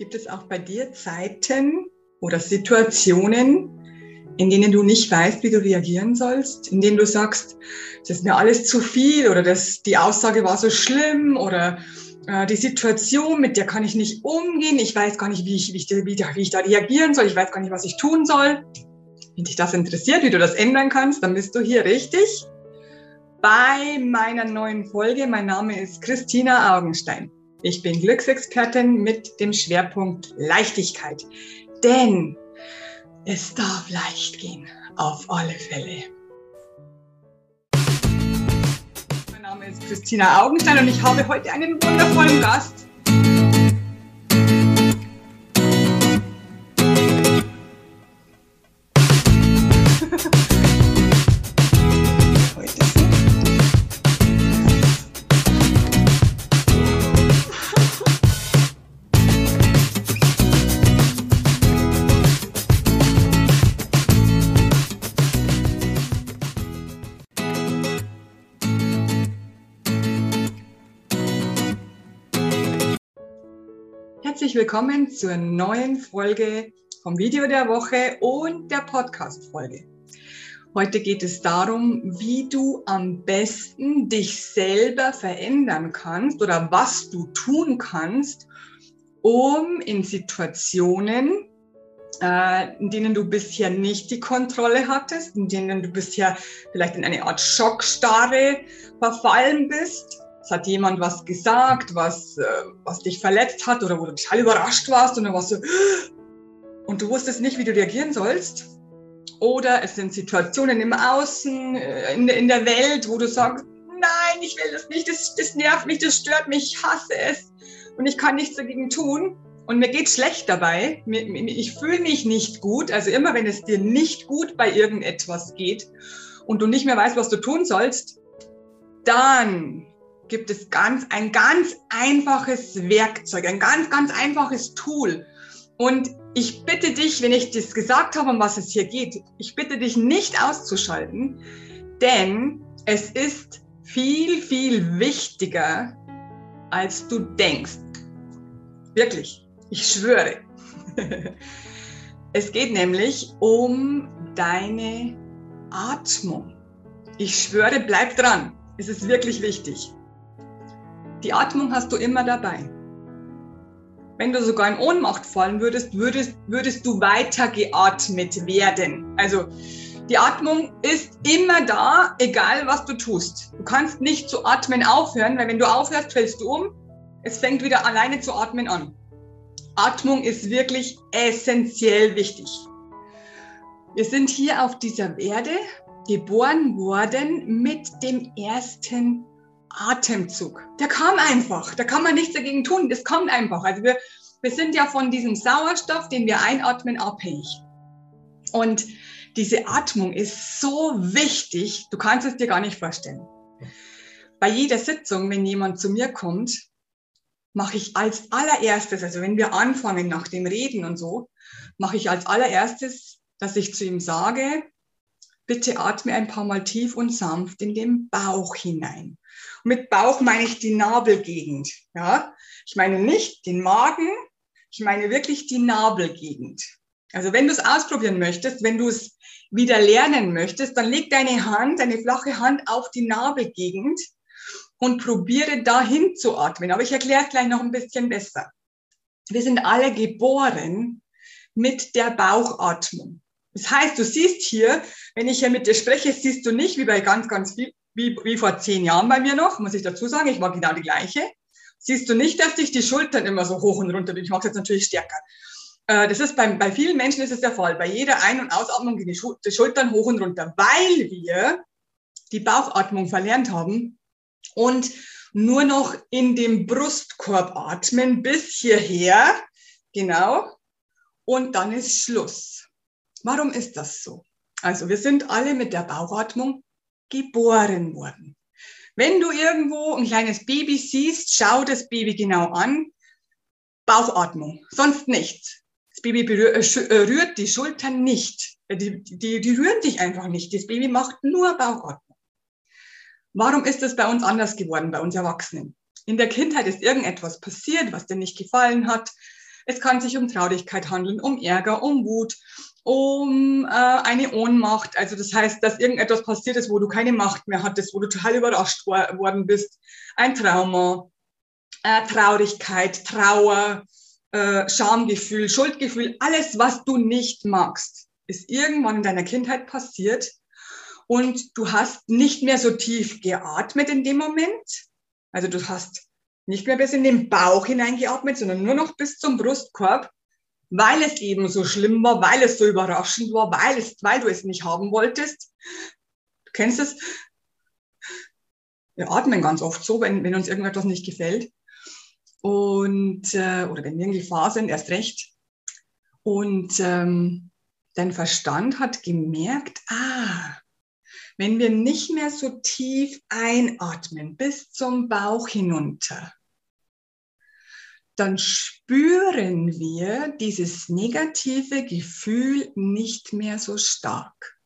Gibt es auch bei dir Zeiten oder Situationen, in denen du nicht weißt, wie du reagieren sollst, in denen du sagst, das ist mir alles zu viel oder das, die Aussage war so schlimm oder äh, die Situation, mit der kann ich nicht umgehen, ich weiß gar nicht, wie ich, wie, ich, wie, wie ich da reagieren soll, ich weiß gar nicht, was ich tun soll. Wenn dich das interessiert, wie du das ändern kannst, dann bist du hier richtig bei meiner neuen Folge. Mein Name ist Christina Augenstein. Ich bin Glücksexpertin mit dem Schwerpunkt Leichtigkeit. Denn es darf leicht gehen, auf alle Fälle. Mein Name ist Christina Augenstein und ich habe heute einen wundervollen Gast. Herzlich willkommen zur neuen Folge vom Video der Woche und der Podcast-Folge. Heute geht es darum, wie du am besten dich selber verändern kannst oder was du tun kannst, um in Situationen, äh, in denen du bisher nicht die Kontrolle hattest, in denen du bisher vielleicht in eine Art Schockstarre verfallen bist, es hat jemand was gesagt, was, äh, was dich verletzt hat oder wo du total überrascht warst und dann warst du und du wusstest nicht, wie du reagieren sollst. Oder es sind Situationen im Außen, äh, in, in der Welt, wo du sagst, nein, ich will das nicht, das, das nervt mich, das stört mich, ich hasse es und ich kann nichts dagegen tun. Und mir geht schlecht dabei. Ich fühle mich nicht gut. Also immer wenn es dir nicht gut bei irgendetwas geht und du nicht mehr weißt, was du tun sollst, dann gibt es ganz, ein ganz einfaches Werkzeug, ein ganz, ganz einfaches Tool. Und ich bitte dich, wenn ich das gesagt habe, um was es hier geht, ich bitte dich nicht auszuschalten, denn es ist viel, viel wichtiger, als du denkst. Wirklich, ich schwöre. Es geht nämlich um deine Atmung. Ich schwöre, bleib dran. Es ist wirklich wichtig. Die Atmung hast du immer dabei. Wenn du sogar in Ohnmacht fallen würdest, würdest, würdest du weiter geatmet werden. Also die Atmung ist immer da, egal was du tust. Du kannst nicht zu atmen aufhören, weil wenn du aufhörst, fällst du um. Es fängt wieder alleine zu atmen an. Atmung ist wirklich essentiell wichtig. Wir sind hier auf dieser Erde geboren worden mit dem ersten Atemzug. Der kam einfach. Da kann man nichts dagegen tun. Das kommt einfach. Also wir, wir sind ja von diesem Sauerstoff, den wir einatmen, abhängig. Und diese Atmung ist so wichtig. Du kannst es dir gar nicht vorstellen. Bei jeder Sitzung, wenn jemand zu mir kommt, mache ich als allererstes, also wenn wir anfangen nach dem Reden und so, mache ich als allererstes, dass ich zu ihm sage, bitte atme ein paar Mal tief und sanft in den Bauch hinein. Und mit Bauch meine ich die Nabelgegend. Ja? Ich meine nicht den Magen, ich meine wirklich die Nabelgegend. Also wenn du es ausprobieren möchtest, wenn du es wieder lernen möchtest, dann leg deine Hand, deine flache Hand auf die Nabelgegend und probiere dahin zu atmen. Aber ich erkläre es gleich noch ein bisschen besser. Wir sind alle geboren mit der Bauchatmung. Das heißt, du siehst hier, wenn ich hier mit dir spreche, siehst du nicht wie bei ganz, ganz viel, wie, wie vor zehn Jahren bei mir noch, muss ich dazu sagen, ich war genau die gleiche. Siehst du nicht, dass dich die Schultern immer so hoch und runter, ich mache jetzt natürlich stärker. Äh, das ist bei, bei vielen Menschen ist es der Fall. Bei jeder Ein- und Ausatmung gehen die Schultern hoch und runter, weil wir die Bauchatmung verlernt haben und nur noch in dem Brustkorb atmen bis hierher. Genau. Und dann ist Schluss. Warum ist das so? Also wir sind alle mit der Bauchatmung geboren worden. Wenn du irgendwo ein kleines Baby siehst, schau das Baby genau an. Bauchatmung, sonst nichts. Das Baby äh, äh, rührt die Schultern nicht. Äh, die, die, die rühren sich einfach nicht. Das Baby macht nur Bauchatmung. Warum ist das bei uns anders geworden, bei uns Erwachsenen? In der Kindheit ist irgendetwas passiert, was dir nicht gefallen hat. Es kann sich um Traurigkeit handeln, um Ärger, um Wut, um äh, eine Ohnmacht. Also das heißt, dass irgendetwas passiert ist, wo du keine Macht mehr hattest, wo du total überrascht worden bist. Ein Trauma, äh, Traurigkeit, Trauer, äh, Schamgefühl, Schuldgefühl, alles, was du nicht magst, ist irgendwann in deiner Kindheit passiert und du hast nicht mehr so tief geatmet in dem Moment. Also du hast nicht mehr bis in den Bauch hineingeatmet, sondern nur noch bis zum Brustkorb, weil es eben so schlimm war, weil es so überraschend war, weil, es, weil du es nicht haben wolltest. Du kennst es. Wir atmen ganz oft so, wenn, wenn uns irgendetwas nicht gefällt. Und, äh, oder wenn wir in Gefahr sind, erst recht. Und ähm, dein Verstand hat gemerkt, ah, wenn wir nicht mehr so tief einatmen bis zum Bauch hinunter, dann spüren wir dieses negative Gefühl nicht mehr so stark.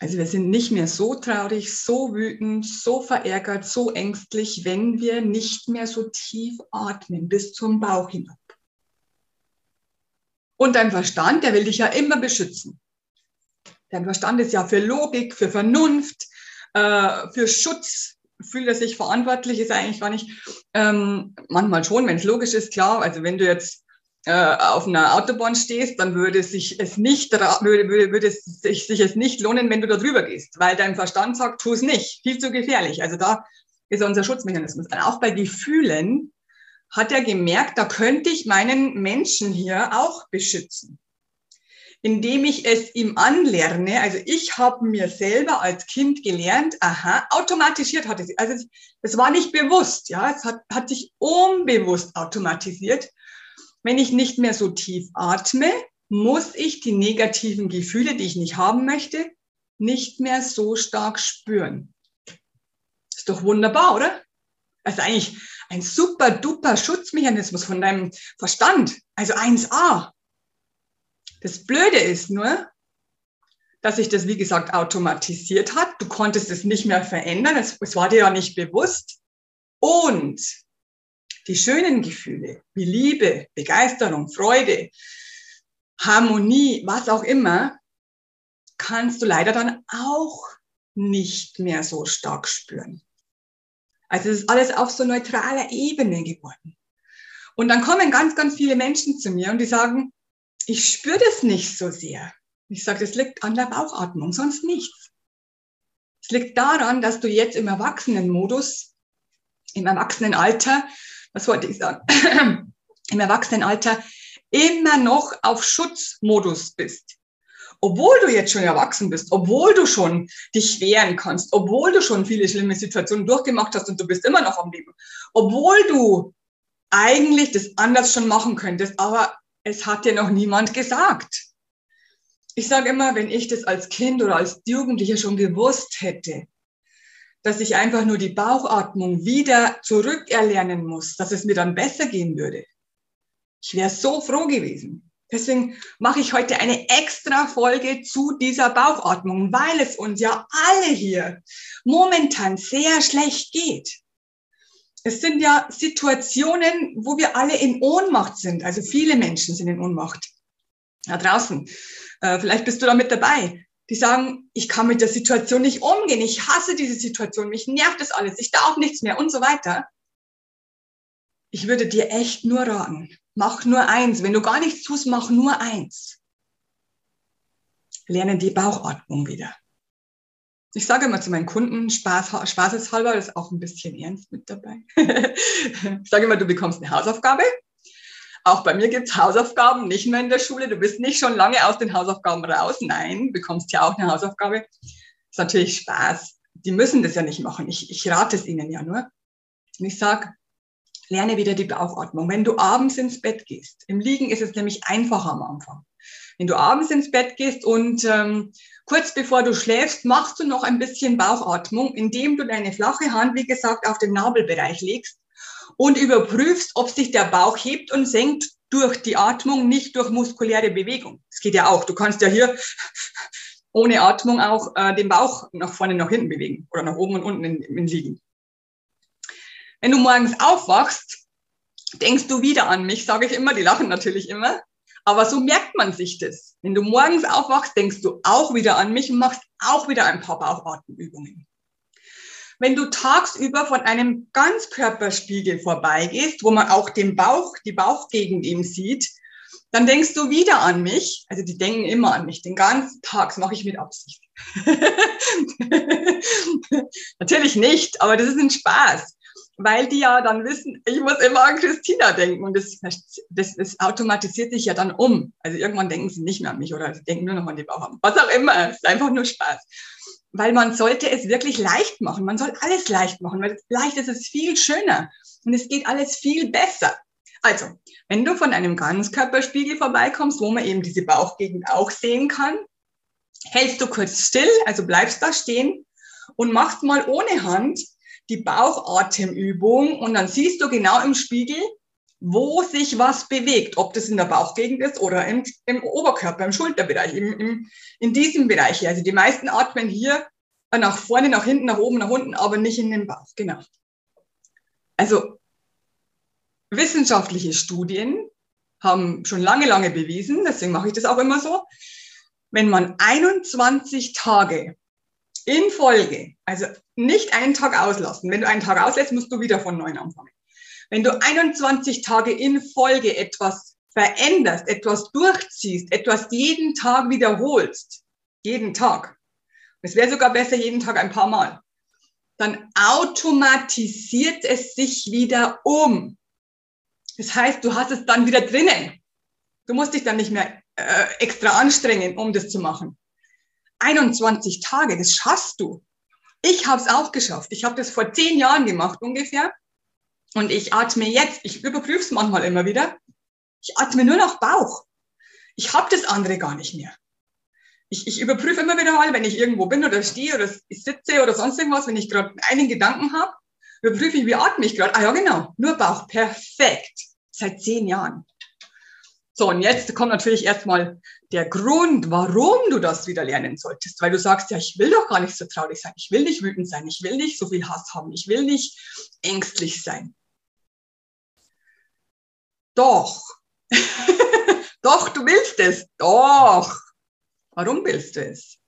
Also wir sind nicht mehr so traurig, so wütend, so verärgert, so ängstlich, wenn wir nicht mehr so tief atmen bis zum Bauch hinab. Und dein Verstand, der will dich ja immer beschützen. Dein Verstand ist ja für Logik, für Vernunft, äh, für Schutz, fühlt er sich verantwortlich, ist eigentlich gar nicht. Ähm, manchmal schon, wenn es logisch ist, klar. Also wenn du jetzt äh, auf einer Autobahn stehst, dann würde sich es nicht würde, würde, würde sich, sich es nicht lohnen, wenn du da drüber gehst, weil dein Verstand sagt, tu es nicht, viel zu gefährlich. Also da ist unser Schutzmechanismus. Und auch bei Gefühlen hat er gemerkt, da könnte ich meinen Menschen hier auch beschützen indem ich es ihm anlerne. Also ich habe mir selber als Kind gelernt, aha, automatisiert hatte sie. Also es war nicht bewusst, ja, es hat, hat sich unbewusst automatisiert. Wenn ich nicht mehr so tief atme, muss ich die negativen Gefühle, die ich nicht haben möchte, nicht mehr so stark spüren. Ist doch wunderbar, oder? Also eigentlich ein super duper Schutzmechanismus von deinem Verstand. Also 1a. Das Blöde ist nur, dass sich das, wie gesagt, automatisiert hat. Du konntest es nicht mehr verändern. Es, es war dir ja nicht bewusst. Und die schönen Gefühle wie Liebe, Begeisterung, Freude, Harmonie, was auch immer, kannst du leider dann auch nicht mehr so stark spüren. Also es ist alles auf so neutraler Ebene geworden. Und dann kommen ganz, ganz viele Menschen zu mir und die sagen, ich spüre das nicht so sehr. Ich sage, das liegt an der Bauchatmung, sonst nichts. Es liegt daran, dass du jetzt im Erwachsenenmodus, im Erwachsenenalter, was wollte ich sagen, im Erwachsenenalter immer noch auf Schutzmodus bist. Obwohl du jetzt schon erwachsen bist, obwohl du schon dich wehren kannst, obwohl du schon viele schlimme Situationen durchgemacht hast und du bist immer noch am Leben, obwohl du eigentlich das anders schon machen könntest, aber es hat dir noch niemand gesagt. Ich sage immer, wenn ich das als Kind oder als Jugendlicher schon gewusst hätte, dass ich einfach nur die Bauchatmung wieder zurückerlernen muss, dass es mir dann besser gehen würde. Ich wäre so froh gewesen. Deswegen mache ich heute eine extra Folge zu dieser Bauchatmung, weil es uns ja alle hier momentan sehr schlecht geht es sind ja Situationen, wo wir alle in Ohnmacht sind. Also viele Menschen sind in Ohnmacht. Da draußen. Äh, vielleicht bist du da mit dabei. Die sagen, ich kann mit der Situation nicht umgehen. Ich hasse diese Situation. Mich nervt das alles. Ich darf nichts mehr und so weiter. Ich würde dir echt nur raten. Mach nur eins. Wenn du gar nichts tust, mach nur eins. Lerne die Bauchatmung wieder ich sage immer zu meinen Kunden, Spaß, spaßeshalber, das ist auch ein bisschen ernst mit dabei. ich sage immer, du bekommst eine Hausaufgabe. Auch bei mir gibt's Hausaufgaben, nicht mehr in der Schule. Du bist nicht schon lange aus den Hausaufgaben raus. Nein, bekommst ja auch eine Hausaufgabe. Ist natürlich Spaß. Die müssen das ja nicht machen. Ich, ich rate es ihnen ja nur. Und ich sage, lerne wieder die Bauchatmung. Wenn du abends ins Bett gehst, im Liegen ist es nämlich einfacher am Anfang. Wenn du abends ins Bett gehst und ähm, kurz bevor du schläfst, machst du noch ein bisschen Bauchatmung, indem du deine flache Hand, wie gesagt, auf den Nabelbereich legst und überprüfst, ob sich der Bauch hebt und senkt durch die Atmung, nicht durch muskuläre Bewegung. Das geht ja auch. Du kannst ja hier ohne Atmung auch äh, den Bauch nach vorne, nach hinten bewegen oder nach oben und unten in, in Liegen. Wenn du morgens aufwachst, denkst du wieder an mich, sage ich immer, die lachen natürlich immer. Aber so merkt man sich das. Wenn du morgens aufwachst, denkst du auch wieder an mich und machst auch wieder ein paar Bauchatemübungen. Wenn du tagsüber von einem Ganzkörperspiegel vorbeigehst, wo man auch den Bauch, die Bauchgegend eben sieht, dann denkst du wieder an mich. Also die denken immer an mich. Den ganzen Tag mache ich mit Absicht. Natürlich nicht, aber das ist ein Spaß weil die ja dann wissen, ich muss immer an Christina denken und das, das, das automatisiert sich ja dann um. Also irgendwann denken sie nicht mehr an mich oder sie denken nur noch an die Bauch Was auch immer, es ist einfach nur Spaß. Weil man sollte es wirklich leicht machen. Man soll alles leicht machen, weil leicht ist es viel schöner und es geht alles viel besser. Also, wenn du von einem Ganzkörperspiegel vorbeikommst, wo man eben diese Bauchgegend auch sehen kann, hältst du kurz still, also bleibst da stehen und machst mal ohne Hand die Bauchatemübung und dann siehst du genau im Spiegel, wo sich was bewegt, ob das in der Bauchgegend ist oder im, im Oberkörper, im Schulterbereich, im, im, in diesem Bereich hier. Also die meisten atmen hier nach vorne, nach hinten, nach oben, nach unten, aber nicht in den Bauch. Genau. Also wissenschaftliche Studien haben schon lange, lange bewiesen, deswegen mache ich das auch immer so, wenn man 21 Tage in Folge, also nicht einen Tag auslassen. Wenn du einen Tag auslässt, musst du wieder von neuem anfangen. Wenn du 21 Tage in Folge etwas veränderst, etwas durchziehst, etwas jeden Tag wiederholst, jeden Tag, es wäre sogar besser jeden Tag ein paar Mal, dann automatisiert es sich wieder um. Das heißt, du hast es dann wieder drinnen. Du musst dich dann nicht mehr äh, extra anstrengen, um das zu machen. 21 Tage, das schaffst du. Ich habe es auch geschafft. Ich habe das vor zehn Jahren gemacht ungefähr. Und ich atme jetzt, ich überprüfe es manchmal immer wieder, ich atme nur noch Bauch. Ich habe das andere gar nicht mehr. Ich, ich überprüfe immer wieder mal, wenn ich irgendwo bin oder stehe oder sitze oder sonst irgendwas, wenn ich gerade einen Gedanken habe, überprüfe ich, wie atme ich gerade. Ah ja, genau, nur Bauch, perfekt. Seit zehn Jahren. So, und jetzt kommt natürlich erstmal der Grund, warum du das wieder lernen solltest. Weil du sagst, ja, ich will doch gar nicht so traurig sein. Ich will nicht wütend sein. Ich will nicht so viel Hass haben. Ich will nicht ängstlich sein. Doch. doch, du willst es. Doch. Warum willst du es?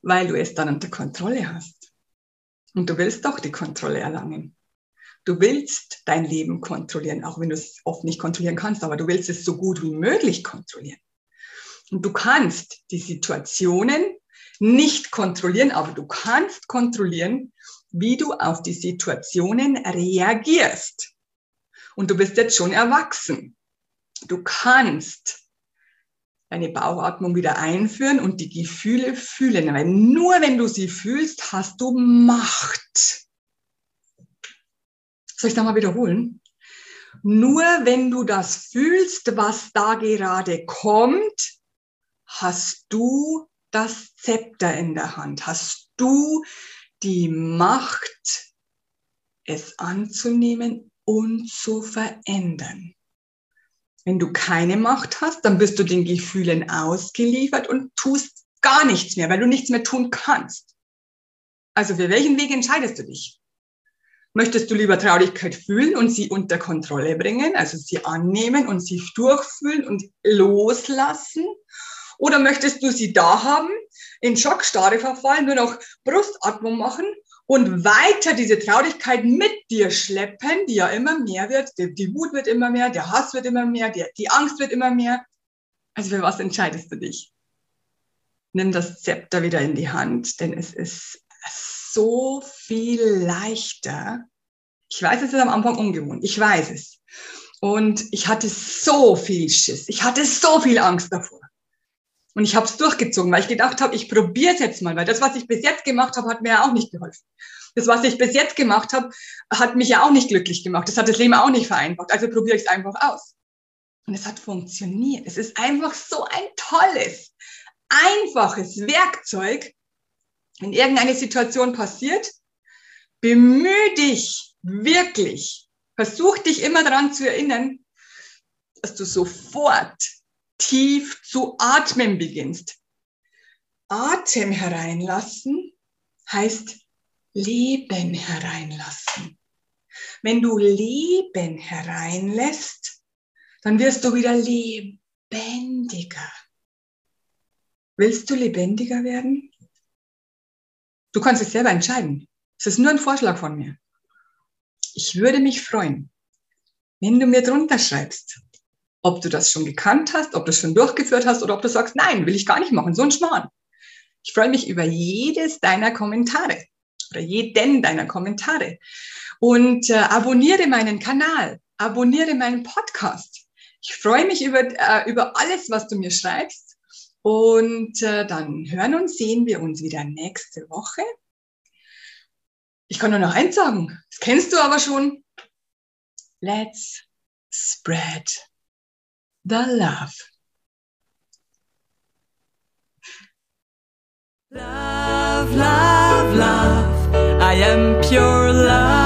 Weil du es dann unter Kontrolle hast. Und du willst doch die Kontrolle erlangen. Du willst dein Leben kontrollieren, auch wenn du es oft nicht kontrollieren kannst, aber du willst es so gut wie möglich kontrollieren. Und du kannst die Situationen nicht kontrollieren, aber du kannst kontrollieren, wie du auf die Situationen reagierst. Und du bist jetzt schon erwachsen. Du kannst deine Bauchatmung wieder einführen und die Gefühle fühlen. Weil nur wenn du sie fühlst, hast du Macht. Soll ich es nochmal wiederholen? Nur wenn du das fühlst, was da gerade kommt, hast du das Zepter in der Hand, hast du die Macht, es anzunehmen und zu verändern. Wenn du keine Macht hast, dann bist du den Gefühlen ausgeliefert und tust gar nichts mehr, weil du nichts mehr tun kannst. Also für welchen Weg entscheidest du dich? Möchtest du lieber Traurigkeit fühlen und sie unter Kontrolle bringen, also sie annehmen und sie durchfühlen und loslassen? Oder möchtest du sie da haben, in Schockstarre verfallen, nur noch Brustatmung machen und weiter diese Traurigkeit mit dir schleppen, die ja immer mehr wird, die, die Wut wird immer mehr, der Hass wird immer mehr, die, die Angst wird immer mehr. Also für was entscheidest du dich? Nimm das Zepter wieder in die Hand, denn es ist so viel leichter. Ich weiß, es ist am Anfang ungewohnt. Ich weiß es. Und ich hatte so viel Schiss. Ich hatte so viel Angst davor. Und ich habe es durchgezogen, weil ich gedacht habe, ich probiere es jetzt mal, weil das, was ich bis jetzt gemacht habe, hat mir ja auch nicht geholfen. Das, was ich bis jetzt gemacht habe, hat mich ja auch nicht glücklich gemacht. Das hat das Leben auch nicht vereinfacht. Also probiere ich es einfach aus. Und es hat funktioniert. Es ist einfach so ein tolles, einfaches Werkzeug, wenn irgendeine Situation passiert, bemühe dich wirklich, versuch dich immer daran zu erinnern, dass du sofort tief zu atmen beginnst. Atem hereinlassen heißt Leben hereinlassen. Wenn du Leben hereinlässt, dann wirst du wieder lebendiger. Willst du lebendiger werden? Du kannst es selber entscheiden. Es ist nur ein Vorschlag von mir. Ich würde mich freuen, wenn du mir drunter schreibst, ob du das schon gekannt hast, ob du es schon durchgeführt hast oder ob du sagst, nein, will ich gar nicht machen, so ein Schmarrn. Ich freue mich über jedes deiner Kommentare oder jeden deiner Kommentare und äh, abonniere meinen Kanal, abonniere meinen Podcast. Ich freue mich über, äh, über alles, was du mir schreibst und äh, dann hören und sehen wir uns wieder nächste Woche. Ich kann nur noch eins sagen, das kennst du aber schon. Let's spread the love. Love, love, love. I am pure love.